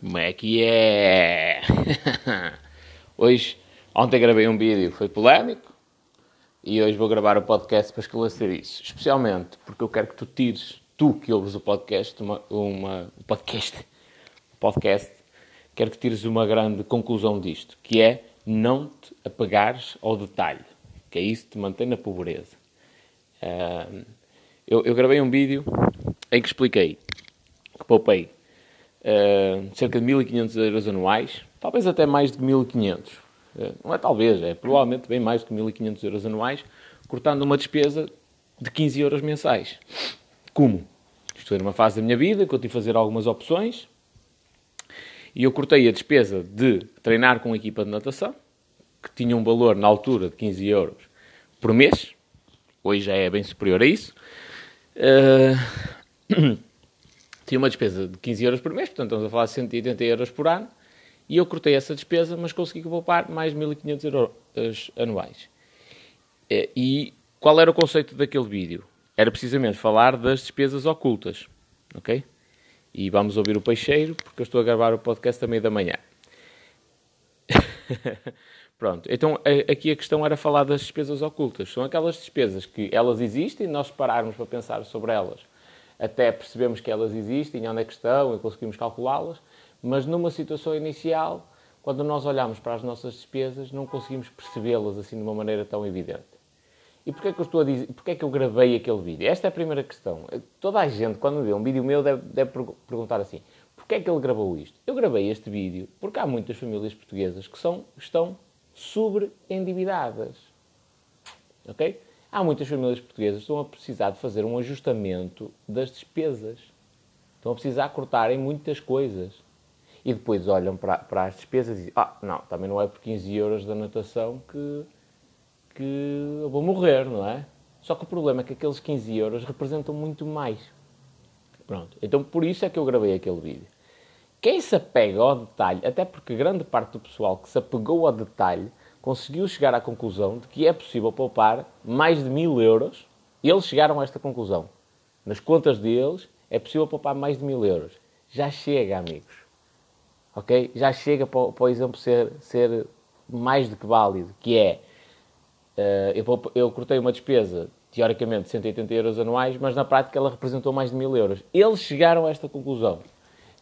Como é que é? hoje, ontem gravei um vídeo foi polémico e hoje vou gravar o podcast para esclarecer isso. Especialmente porque eu quero que tu tires, tu que ouves o podcast, uma, uma podcast, podcast, quero que tires uma grande conclusão disto, que é não te apegares ao detalhe, que é isso que te mantém na pobreza. Uh, eu, eu gravei um vídeo em que expliquei que poupei uh, cerca de 1.500 euros anuais, talvez até mais de 1.500. Uh, eh, não é talvez, é provavelmente bem mais de 1.500 euros anuais, cortando uma despesa de 15 euros mensais. Como? Estou numa fase da minha vida que eu tive de fazer algumas opções e eu cortei a despesa de treinar com a equipa de natação, que tinha um valor na altura de 15 euros por mês, hoje já é bem superior a isso. Uh, tinha uma despesa de 15 euros por mês, portanto estamos a falar de 180 euros por ano, e eu cortei essa despesa, mas consegui poupar mais 1.500 euros anuais. E qual era o conceito daquele vídeo? Era precisamente falar das despesas ocultas, ok? E vamos ouvir o peixeiro, porque eu estou a gravar o podcast a meio da manhã. Pronto, então aqui a questão era falar das despesas ocultas. São aquelas despesas que elas existem, nós pararmos para pensar sobre elas até percebemos que elas existem, onde é que estão e conseguimos calculá-las, mas numa situação inicial, quando nós olhamos para as nossas despesas, não conseguimos percebê-las assim de uma maneira tão evidente. E porquê que eu estou a dizer, porquê que eu gravei aquele vídeo? Esta é a primeira questão. Toda a gente, quando vê um vídeo meu, deve, deve perguntar assim, porquê é que ele gravou isto? Eu gravei este vídeo porque há muitas famílias portuguesas que são, estão sobre-endividadas. Ok? Há muitas famílias portuguesas que estão a precisar de fazer um ajustamento das despesas. Estão a precisar cortarem muitas coisas. E depois olham para, para as despesas e dizem, ah, não, também não é por 15 euros da natação que, que eu vou morrer, não é? Só que o problema é que aqueles 15 euros representam muito mais. Pronto. Então por isso é que eu gravei aquele vídeo. Quem se apega ao detalhe, até porque grande parte do pessoal que se apegou ao detalhe conseguiu chegar à conclusão de que é possível poupar mais de mil euros. Eles chegaram a esta conclusão. Nas contas deles, é possível poupar mais de mil euros. Já chega, amigos. Ok? Já chega para, para o exemplo ser, ser mais do que válido, que é, uh, eu, eu cortei uma despesa, teoricamente, de 180 euros anuais, mas na prática ela representou mais de mil euros. Eles chegaram a esta conclusão.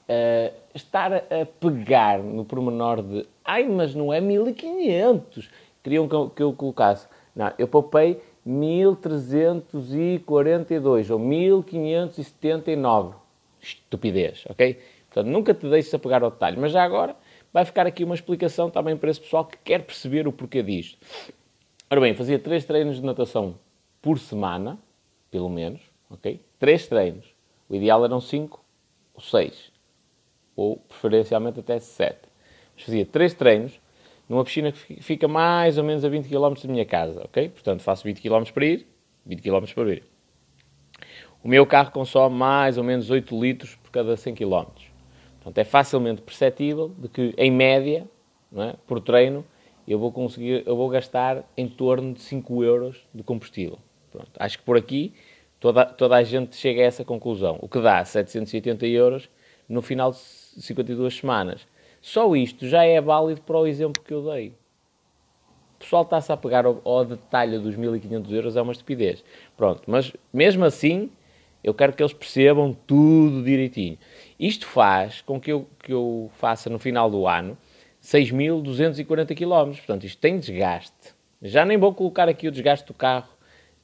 Uh, estar a pegar no pormenor de ai, mas não é 1500. Queriam que eu, que eu colocasse. Não, eu poupei 1342 ou 1579. Estupidez, ok? Portanto, nunca te deixes a pegar ao detalhe. Mas já agora vai ficar aqui uma explicação também para esse pessoal que quer perceber o porquê disto. Ora bem, fazia três treinos de natação por semana, pelo menos, ok? Três treinos. O ideal eram cinco ou seis ou preferencialmente até 7. Mas fazia 3 treinos numa piscina que fica mais ou menos a 20 km da minha casa, ok? Portanto, faço 20 km para ir, 20 km para vir. O meu carro consome mais ou menos 8 litros por cada 100 km. Portanto, é facilmente perceptível de que, em média, é, por treino, eu vou conseguir, eu vou gastar em torno de 5 euros de combustível. Pronto. Acho que por aqui toda, toda a gente chega a essa conclusão. O que dá 780 euros no final de 52 semanas. Só isto já é válido para o exemplo que eu dei. O pessoal está-se a pegar ao, ao detalhe dos 1500 euros, é uma estupidez. Pronto, mas mesmo assim, eu quero que eles percebam tudo direitinho. Isto faz com que eu, que eu faça no final do ano 6.240 km. Portanto, isto tem desgaste. Já nem vou colocar aqui o desgaste do carro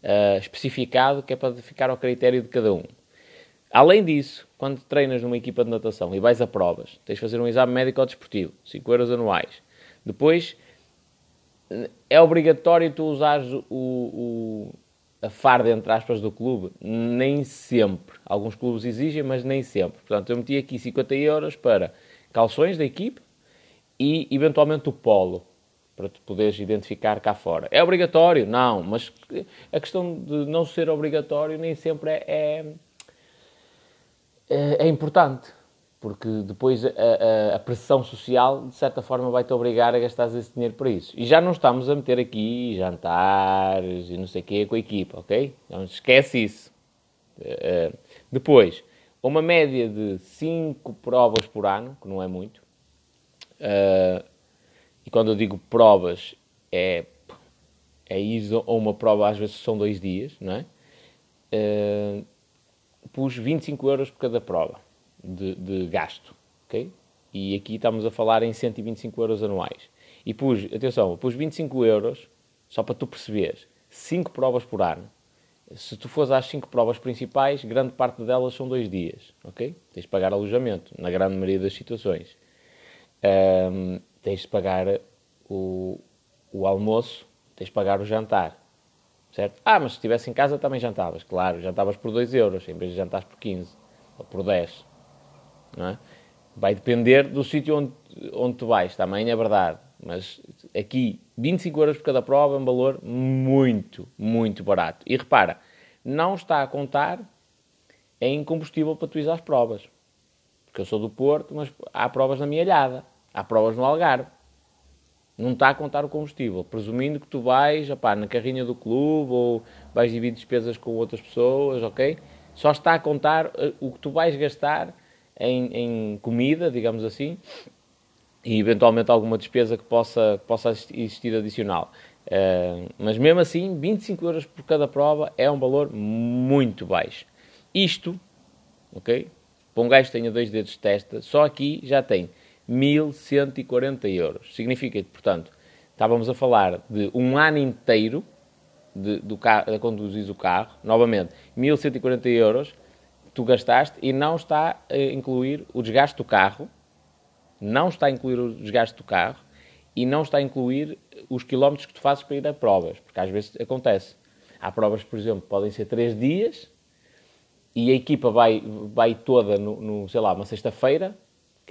uh, especificado, que é para ficar ao critério de cada um. Além disso, quando treinas numa equipa de natação e vais a provas, tens de fazer um exame médico desportivo, 5 euros anuais. Depois, é obrigatório tu usares o, o, a farda, entre aspas, do clube? Nem sempre. Alguns clubes exigem, mas nem sempre. Portanto, eu meti aqui 50 euros para calções da equipe e, eventualmente, o polo, para tu poderes identificar cá fora. É obrigatório? Não, mas a questão de não ser obrigatório nem sempre é, é é, é importante, porque depois a, a, a, pressão social, de certa forma, vai-te obrigar a gastar esse dinheiro para isso. E já não estamos a meter aqui jantares e não sei o quê com a equipa, ok? Não esquece isso. Uh, depois, uma média de 5 provas por ano, que não é muito. Uh, e quando eu digo provas, é, é ir a uma prova, às vezes são dois dias, não é? Uh, pus 25 euros por cada prova de, de gasto, ok? E aqui estamos a falar em 125 euros anuais. E pus, atenção, pus 25 euros, só para tu perceberes, 5 provas por ano. Se tu fores às 5 provas principais, grande parte delas são dois dias, ok? Tens de pagar alojamento, na grande maioria das situações. Um, tens de pagar o, o almoço, tens de pagar o jantar, certo? Ah, mas se estivesse em casa também jantavas, claro, jantavas por 2 euros, em vez de jantares por 15 ou por 10, não é? Vai depender do sítio onde, onde tu vais, também é verdade. Mas aqui, 25 euros por cada prova é um valor muito, muito barato. E repara, não está a contar em combustível para tu ir às provas. Porque eu sou do Porto, mas há provas na minha alhada. Há provas no Algarve. Não está a contar o combustível. Presumindo que tu vais na carrinha do clube ou vais dividir despesas com outras pessoas, ok? Só está a contar eh, o que tu vais gastar em, em comida, digamos assim, e eventualmente alguma despesa que possa, possa existir adicional. Uh, mas mesmo assim, 25 euros por cada prova é um valor muito baixo. Isto, ok? Para um gajo que tenha dois dedos de testa, só aqui já tem 1140 euros. Significa portanto, estávamos a falar de um ano inteiro de, do carro, de conduzir o carro, novamente, 1140 euros tu gastaste e não está a incluir o desgaste do carro, não está a incluir o desgaste do carro e não está a incluir os quilómetros que tu fazes para ir a provas, porque às vezes acontece. Há provas, por exemplo, podem ser três dias e a equipa vai, vai toda no, no sei lá, uma sexta-feira.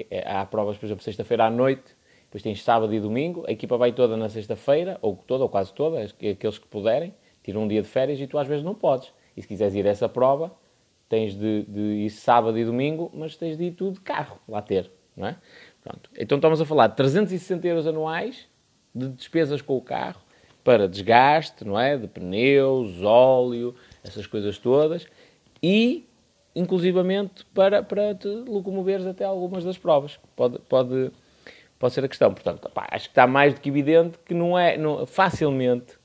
É, há provas, por exemplo, sexta-feira à noite, depois tens sábado e domingo. A equipa vai toda na sexta-feira, ou toda, ou quase toda, aqueles que puderem, tiram um dia de férias e tu às vezes não podes. E se quiseres ir a essa prova, tens de, de ir sábado e domingo, mas tens de ir tudo de carro lá ter, não é? Pronto. Então estamos a falar de 360 euros anuais de despesas com o carro para desgaste, não é? De pneus, óleo, essas coisas todas e inclusivamente para, para te locomoveres até algumas das provas. Pode, pode, pode ser a questão. Portanto, acho que está mais do que evidente que não é não, facilmente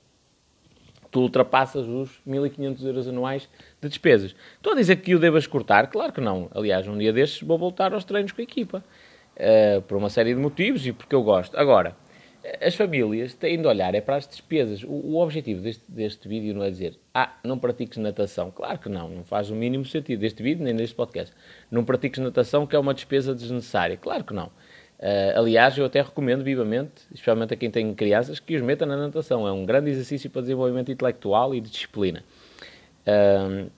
tu ultrapassas os 1.500 euros anuais de despesas. Estou a dizer que o devas cortar? Claro que não. Aliás, um dia destes vou voltar aos treinos com a equipa. Uh, por uma série de motivos e porque eu gosto. Agora, as famílias têm de olhar é para as despesas. O, o objetivo deste, deste vídeo não é dizer, ah, não pratiques natação. Claro que não, não faz o mínimo sentido deste vídeo nem deste podcast. Não pratiques natação que é uma despesa desnecessária. Claro que não. Uh, aliás, eu até recomendo vivamente, especialmente a quem tem crianças, que os meta na natação. É um grande exercício para desenvolvimento intelectual e de disciplina. Uh,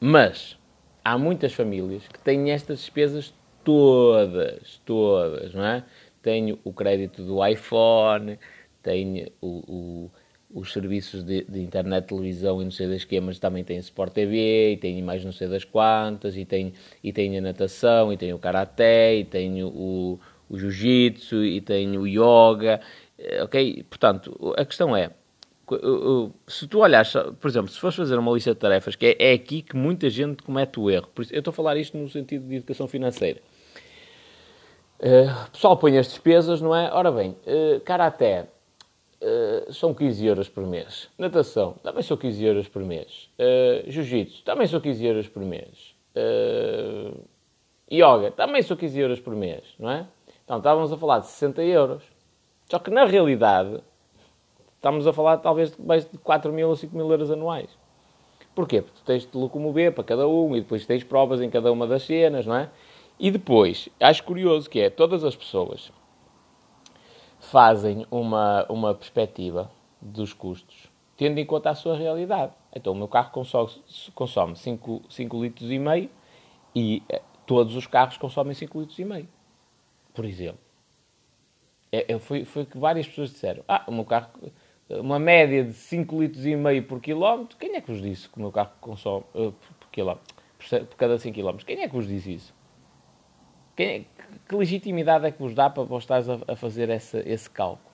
mas há muitas famílias que têm estas despesas todas, todas, não é? Tenho o crédito do iPhone, tenho o, o, os serviços de, de, internet, televisão e não sei das esquemas, também tenho Sport TV, e tenho mais não sei das quantas, e tenho, e tenho a natação, e tenho o karaté, e tenho o, o jiu-jitsu, e tenho o yoga, eh, ok? Portanto, a questão é, se tu olhas, por exemplo, se fores fazer uma lista de tarefas, que é, é aqui que muita gente comete o erro. Eu estou a falar isto no sentido de educação financeira. O pessoal põe as despesas, não é? Ora bem, uh, karaté uh, são 15 euros por mês. Natação também são 15 euros por mês. Uh, Jiu-jitsu também são 15 euros por mês. Uh, yoga também são 15 euros por mês, não é? Então estávamos a falar de 60 euros. Só que na realidade estamos a falar talvez de mais de 4 mil ou 5 mil euros anuais. Porquê? Porque tu tens de locomover para cada um e depois tens provas em cada uma das cenas, não é? E depois, acho curioso que é, todas as pessoas fazem uma, uma perspectiva dos custos, tendo em conta a sua realidade. Então, o meu carro consome, consome 5, 5 litros e meio e eh, todos os carros consomem 5 litros e meio, por exemplo. É, é, foi, foi que várias pessoas disseram, ah, o meu carro, uma média de 5 litros e meio por quilómetro, quem é que vos disse que o meu carro consome, uh, por, quilómetro, por, por cada 5 quilómetros? Quem é que vos disse isso? Quem, que legitimidade é que vos dá para vos estares a, a fazer essa, esse cálculo?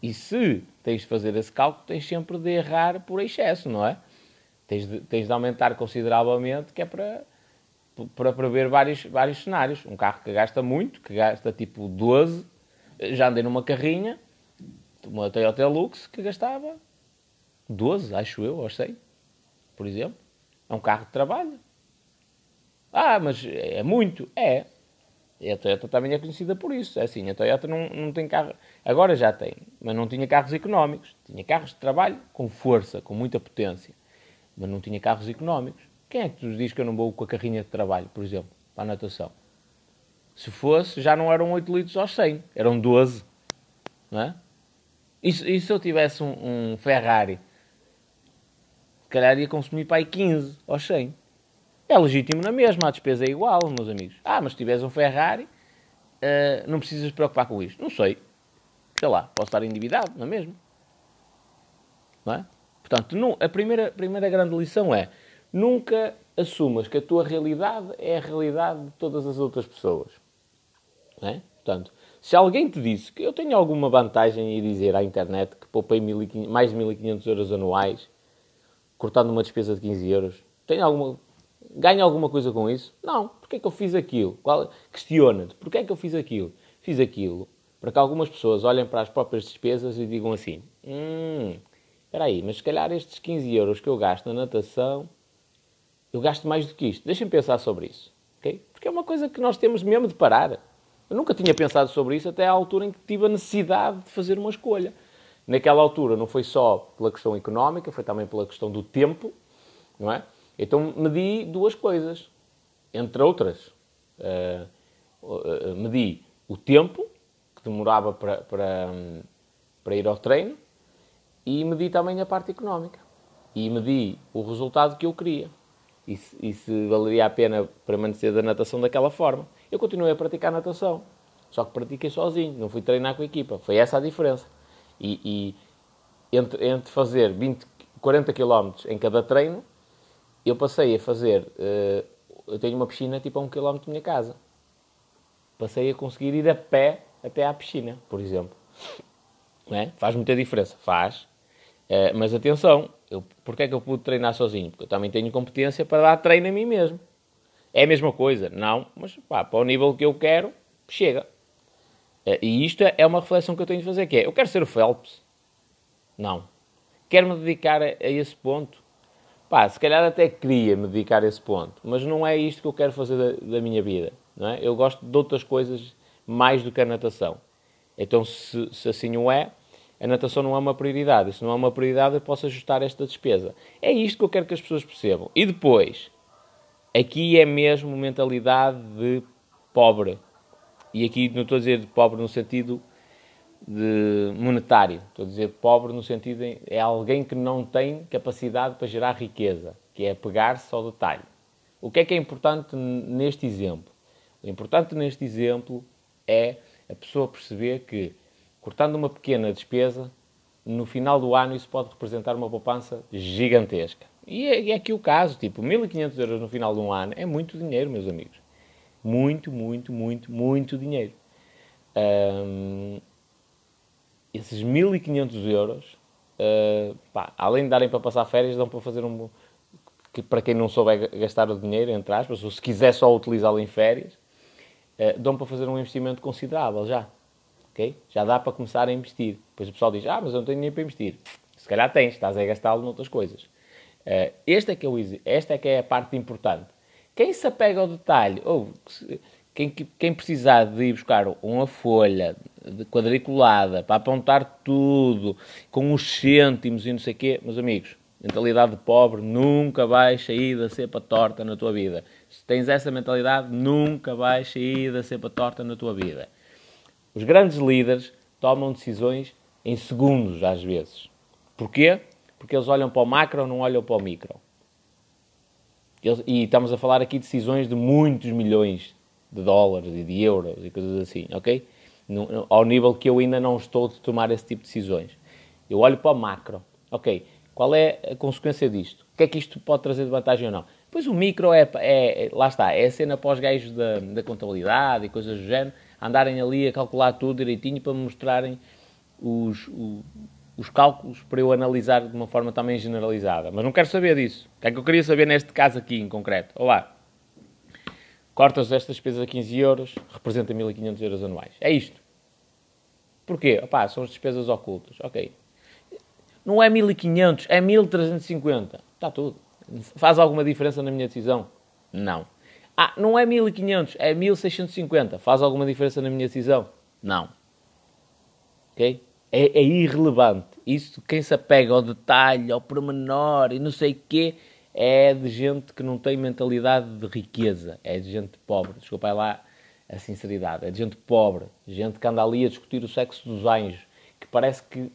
E se tens de fazer esse cálculo, tens sempre de errar por excesso, não é? Tens de, tens de aumentar consideravelmente, que é para, para prever vários, vários cenários. Um carro que gasta muito, que gasta tipo 12, já andei numa carrinha, uma Toyota Lux, que gastava 12, acho eu, ou sei, por exemplo. É um carro de trabalho. Ah, mas é muito. É. E a Toyota também é conhecida por isso. É assim, a Toyota não, não tem carro. Agora já tem, mas não tinha carros económicos. Tinha carros de trabalho com força, com muita potência. Mas não tinha carros económicos. Quem é que nos diz que eu não vou com a carrinha de trabalho, por exemplo, para a natação? Se fosse, já não eram 8 litros aos 100, eram 12. Não é? E, e se eu tivesse um, um Ferrari, se calhar ia consumir para aí 15 aos 100. É legítimo na mesma, a despesa é igual, meus amigos. Ah, mas se tiveres um Ferrari, uh, não precisas preocupar com isto. Não sei. Sei lá, posso estar endividado, não é mesmo? Não é? Portanto, não, a primeira, primeira grande lição é nunca assumas que a tua realidade é a realidade de todas as outras pessoas. Não é? Portanto, se alguém te disse que eu tenho alguma vantagem em dizer à internet que poupei mais de 1.500 euros anuais, cortando uma despesa de 15 euros, tenho alguma, ganho alguma coisa com isso? Não. Porquê é que eu fiz aquilo? Questiona-te. Porquê é que eu fiz aquilo? Fiz aquilo para que algumas pessoas olhem para as próprias despesas e digam assim: hum, espera aí, mas se calhar estes 15 euros que eu gasto na natação, eu gasto mais do que isto. Deixem pensar sobre isso. Okay? Porque é uma coisa que nós temos mesmo de parar. Eu nunca tinha pensado sobre isso até à altura em que tive a necessidade de fazer uma escolha. Naquela altura não foi só pela questão económica, foi também pela questão do tempo, não é? Então medi duas coisas, entre outras. Uh, uh, medi o tempo que demorava para, para, para ir ao treino e medi também a parte económica. E medi o resultado que eu queria. E se, e se valeria a pena permanecer da natação daquela forma. Eu continuei a praticar natação. Só que pratiquei sozinho, não fui treinar com a equipa. Foi essa a diferença. E, e entre, entre fazer 20, 40 km em cada treino, eu passei a fazer. Uh, eu tenho uma piscina tipo a um quilómetro da minha casa. Passei a conseguir ir a pé até à piscina, por exemplo. É? Faz muita diferença, faz. Uh, mas atenção, eu, é que eu pude treinar sozinho? Porque eu também tenho competência para dar treino a mim mesmo. É a mesma coisa? Não, mas pá, para o nível que eu quero, chega. Uh, e isto é uma reflexão que eu tenho de fazer, que é, eu quero ser o Phelps? Não. Quero-me dedicar a, a esse ponto? Pá, se calhar até queria me dedicar a esse ponto, mas não é isto que eu quero fazer da, da minha vida. Não é? Eu gosto de outras coisas mais do que a natação. Então, se, se assim o é, a natação não é uma prioridade. Se não é uma prioridade, eu posso ajustar esta despesa. É isto que eu quero que as pessoas percebam. E depois, aqui é mesmo mentalidade de pobre. E aqui não estou a dizer de pobre no sentido de monetário. Estou a dizer pobre no sentido de é alguém que não tem capacidade para gerar riqueza, que é pegar-se ao detalhe. O que é que é importante neste exemplo? O importante neste exemplo é a pessoa perceber que, cortando uma pequena despesa, no final do ano isso pode representar uma poupança gigantesca. E é, é aqui o caso, tipo, 1.500 euros no final de um ano é muito dinheiro, meus amigos. Muito, muito, muito, muito dinheiro. Esses 1.500 euros, uh, pá, além de darem para passar férias, dão para fazer um. Que, para quem não souber gastar o dinheiro, entre aspas, ou se quiser só utilizá-lo em férias, uh, dão para fazer um investimento considerável já. Okay? Já dá para começar a investir. Depois o pessoal diz: Ah, mas eu não tenho dinheiro para investir. Se calhar tens, estás a gastá-lo noutras coisas. Uh, este é que é o, esta é que é a parte importante. Quem se apega ao detalhe, ou quem, quem precisar de ir buscar uma folha quadriculada para apontar tudo, com os cêntimos e não sei o quê, meus amigos, mentalidade de pobre, nunca vais sair da cepa torta na tua vida. Se tens essa mentalidade, nunca vais sair da cepa torta na tua vida. Os grandes líderes tomam decisões em segundos, às vezes. Porquê? Porque eles olham para o macro, não olham para o micro. E estamos a falar aqui de decisões de muitos milhões de dólares e de euros e coisas assim, ok? No, ao nível que eu ainda não estou de tomar esse tipo de decisões. Eu olho para o macro, ok? Qual é a consequência disto? O que é que isto pode trazer de vantagem ou não? Pois o micro é, é, lá está, é a cena para os gajos da, da contabilidade e coisas do género, andarem ali a calcular tudo direitinho para me mostrarem os, os, os cálculos para eu analisar de uma forma também generalizada. Mas não quero saber disso. O que é que eu queria saber neste caso aqui em concreto? Olá. Cortas estas despesas a 15 euros, representa 1.500 euros anuais. É isto. Porquê? Opá, são as despesas ocultas. Ok. Não é 1.500, é 1.350. Está tudo. Faz alguma diferença na minha decisão? Não. Ah, não é 1.500, é 1.650. Faz alguma diferença na minha decisão? Não. Ok? É, é, irrelevante. Isso, quem se apega ao detalhe, ao pormenor e não sei o quê, é de gente que não tem mentalidade de riqueza. É de gente pobre. Desculpa lá a sinceridade. É de gente pobre. Gente que anda ali a discutir o sexo dos anjos. Que parece que...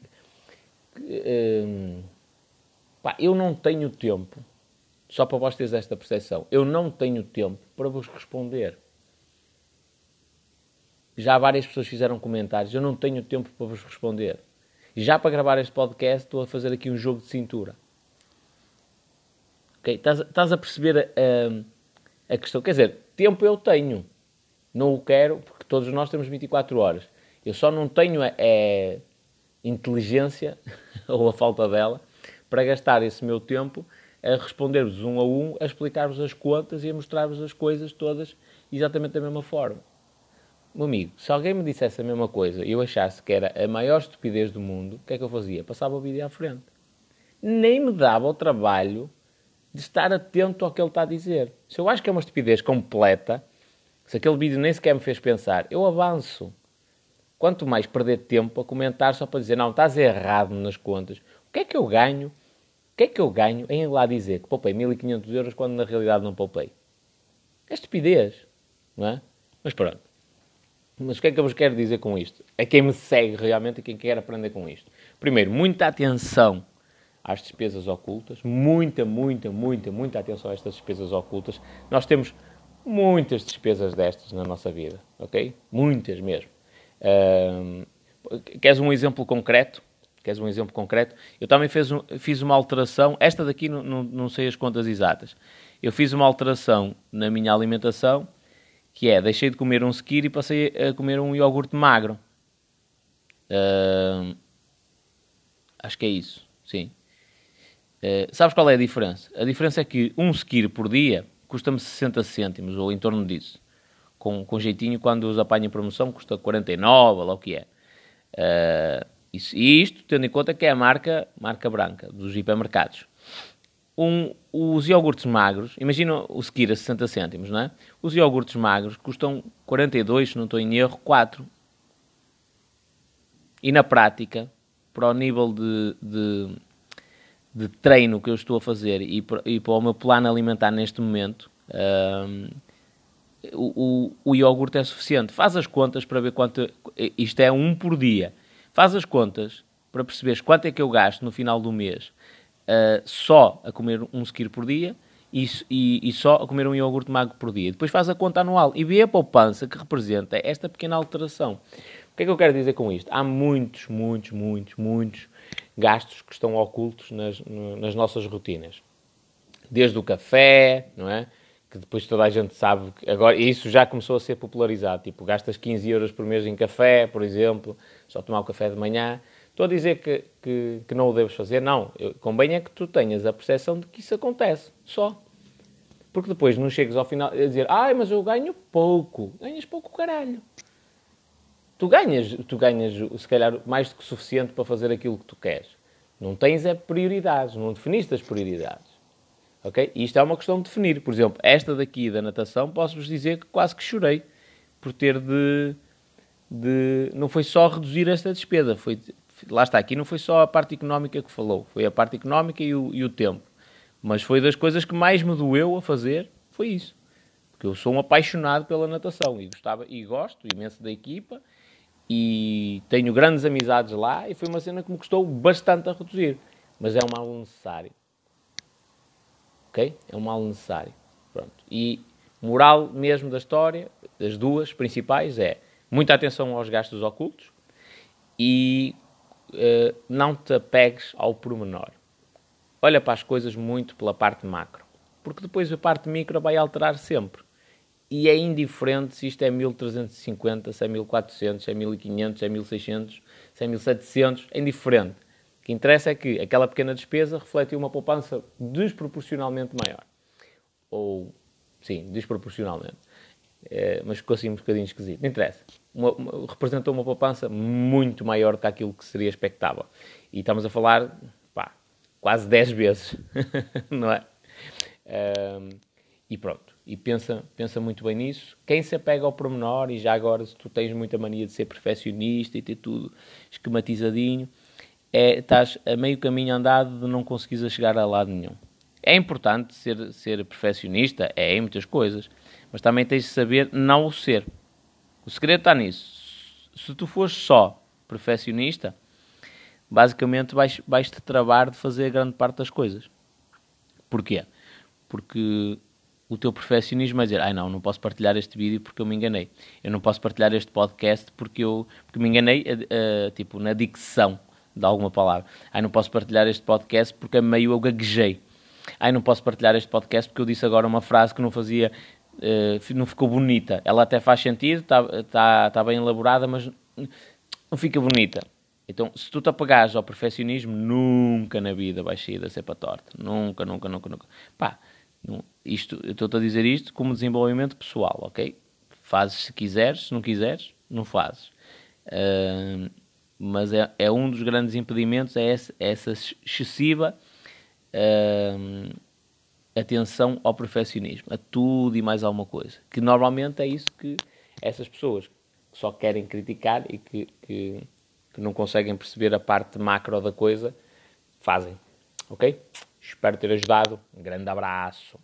que hum, pá, eu não tenho tempo só para vós teres esta percepção. Eu não tenho tempo para vos responder. Já várias pessoas fizeram comentários. Eu não tenho tempo para vos responder. Já para gravar este podcast estou a fazer aqui um jogo de cintura. Ok? Estás, estás a perceber a, a, a, questão? Quer dizer, tempo eu tenho. Não o quero, porque todos nós temos 24 horas. Eu só não tenho a, a inteligência, ou a falta dela, para gastar esse meu tempo a responder-vos um a um, a explicar-vos as contas e a mostrar-vos as coisas todas exatamente da mesma forma. Meu amigo, se alguém me dissesse a mesma coisa e eu achasse que era a maior estupidez do mundo, o que é que eu fazia? Passava o vídeo à frente. Nem me dava o trabalho de estar atento ao que ele está a dizer. Se eu acho que é uma estupidez completa, se aquele vídeo nem sequer me fez pensar, eu avanço. Quanto mais perder tempo a comentar só para dizer, não, estás errado nas contas. O que é que eu ganho o que é que eu ganho em ir lá dizer que poupei 1500 euros quando na realidade não poupei? É estupidez, não é? Mas pronto. Mas o que é que eu vos quero dizer com isto? É quem me segue realmente e quem quer aprender com isto. Primeiro, muita atenção às despesas ocultas. Muita, muita, muita, muita atenção a estas despesas ocultas. Nós temos muitas despesas destas na nossa vida, ok? Muitas mesmo. Uh, queres um exemplo concreto? Queres um exemplo concreto? Eu também fiz, um, fiz uma alteração, esta daqui não, não, não, sei as contas exatas. Eu fiz uma alteração na minha alimentação, que é, deixei de comer um skir e passei a comer um iogurte magro. Uh, acho que é isso, sim. Uh, sabes qual é a diferença? A diferença é que um skir por dia custa-me 60 cêntimos, ou em torno disso. Com, com jeitinho, quando os apanho em promoção, custa 49, ou lá o que é. Uh, isso, e isto tendo em conta que é a marca, marca branca dos hipermercados. Um, os iogurtes magros, imagina o Sekira 60 cêntimos, não é? Os iogurtes magros custam 42, se não estou em erro, 4. E na prática, para o nível de, de, de treino que eu estou a fazer e e para o meu plano alimentar neste momento, o, o, o iogurte é suficiente. Faz as contas para ver quanto. Isto é um por dia. Faz as contas para perceberes quanto é que eu gasto no final do mês uh, só a comer um skir por dia e, e, e, só a comer um iogurte magro por dia. Depois faz a conta anual e vê a poupança que representa esta pequena alteração. O que é que eu quero dizer com isto? Há muitos, muitos, muitos, muitos gastos que estão ocultos nas, nas nossas rotinas. Desde o café, não é? que depois toda a gente sabe que agora isso já começou a ser popularizado. Tipo, gastas 15 euros por mês em café, por exemplo, só tomar o café de manhã. Estou a dizer que, que, que não o deves fazer, não. Eu, convém é que tu tenhas a percepção de que isso acontece, só. Porque depois não chegas ao final a dizer, ai, mas eu ganho pouco. Ganhas pouco, caralho. Tu ganhas, tu ganhas, se calhar, mais do que suficiente para fazer aquilo que tu queres. Não tens é prioridades, não definiste as prioridades. Ok? E isto é uma questão de definir. Por exemplo, esta daqui da natação, posso-vos dizer que quase que chorei por ter de, de. Não foi só reduzir esta despesa, foi, lá está, aqui não foi só a parte económica que falou, foi a parte económica e o, e o tempo. Mas foi das coisas que mais me doeu a fazer, foi isso. Porque eu sou um apaixonado pela natação e gostava e gosto imenso da equipa e tenho grandes amizades lá e foi uma cena que me custou bastante a reduzir. Mas é um mal necessário ok? É um mal necessário. Pronto. E moral mesmo da história, das duas principais, é muita atenção aos gastos ocultos e uh, não te apegues ao pormenor. Olha para as coisas muito pela parte macro, porque depois a parte micro vai alterar sempre. E é indiferente se isto é 1350, se é 1400, se é 1500, se é 1600, se é 1700, é indiferente. O que interessa é que aquela pequena despesa reflete uma poupança desproporcionalmente maior. Ou, sim, desproporcionalmente. é, mas ficou assim um bocadinho esquisito. Não interessa. Uma, uma, representou uma poupança muito maior do que aquilo que seria expectável. E estamos a falar, pá, quase 10 vezes, não é? Um, e pronto. E pensa, pensa muito bem nisso. Quem se apega ao pormenor, e já agora, se tu tens muita mania de ser perfeccionista e ter tudo esquematizadinho, é, estás a meio caminho andado de não conseguires chegar a lado nenhum. É importante ser, ser perfeccionista, é em muitas coisas, mas também tens de saber não o ser. O segredo está nisso. Se tu fores só perfeccionista, basicamente vais, vais te travar de fazer grande parte das coisas. Porquê? Porque o teu perfeccionismo é dizer, ai não, não posso partilhar este vídeo porque eu me enganei. Eu não posso partilhar este podcast porque eu porque me enganei, uh, tipo, na dicção de alguma palavra. Ai, não posso partilhar este podcast porque a meio eu gaguejei. Ai, não posso partilhar este podcast porque eu disse agora uma frase que não fazia, uh, não ficou bonita. Ela até faz sentido, está tá, tá bem elaborada, mas não fica bonita. Então, se tu te apagares ao perfeccionismo, nunca na vida vais sair da cepa torta. Nunca, nunca, nunca, nunca. Pá, isto, eu estou-te a dizer isto como desenvolvimento pessoal, ok? Fazes se quiseres, se não quiseres, não fazes. Uh, mas é, é, um dos grandes impedimentos, é essa, é essa excessiva uh, atenção ao perfeccionismo, a tudo e mais alguma coisa. Que normalmente é isso que essas pessoas que só querem criticar e que, que, que não conseguem perceber a parte macro da coisa fazem. Ok? Espero ter ajudado. Um grande abraço.